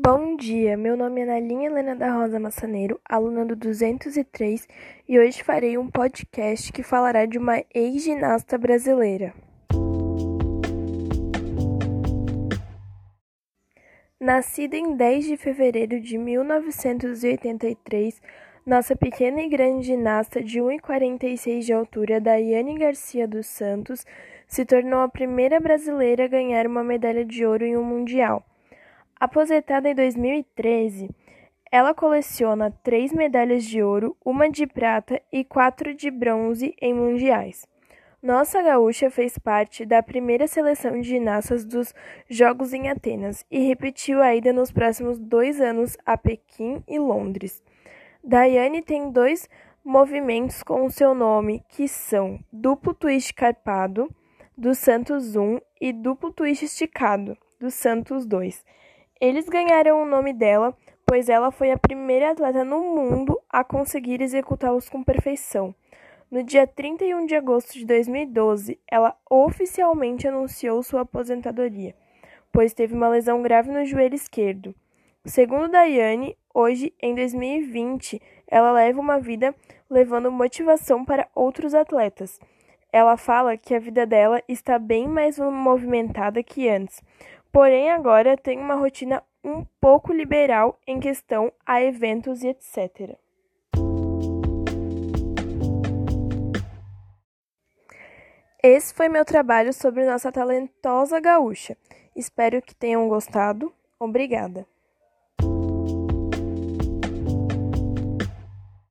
Bom dia, meu nome é Nalinha Helena da Rosa Massaneiro, aluna do 203, e hoje farei um podcast que falará de uma ex-ginasta brasileira. Nascida em 10 de fevereiro de 1983, nossa pequena e grande ginasta de 1,46 de altura, Daiane Garcia dos Santos, se tornou a primeira brasileira a ganhar uma medalha de ouro em um mundial. Aposentada em 2013, ela coleciona três medalhas de ouro, uma de prata e quatro de bronze em mundiais. Nossa gaúcha fez parte da primeira seleção de ginastas dos Jogos em Atenas e repetiu a ida nos próximos dois anos a Pequim e Londres. Daiane tem dois movimentos com o seu nome, que são duplo twist carpado, do Santos 1, e duplo twist esticado, do Santos 2. Eles ganharam o nome dela, pois ela foi a primeira atleta no mundo a conseguir executá-los com perfeição. No dia 31 de agosto de 2012, ela oficialmente anunciou sua aposentadoria, pois teve uma lesão grave no joelho esquerdo. Segundo Daiane, hoje, em 2020, ela leva uma vida levando motivação para outros atletas. Ela fala que a vida dela está bem mais movimentada que antes, porém agora tem uma rotina um pouco liberal em questão a eventos e etc. Esse foi meu trabalho sobre nossa talentosa gaúcha. Espero que tenham gostado. Obrigada.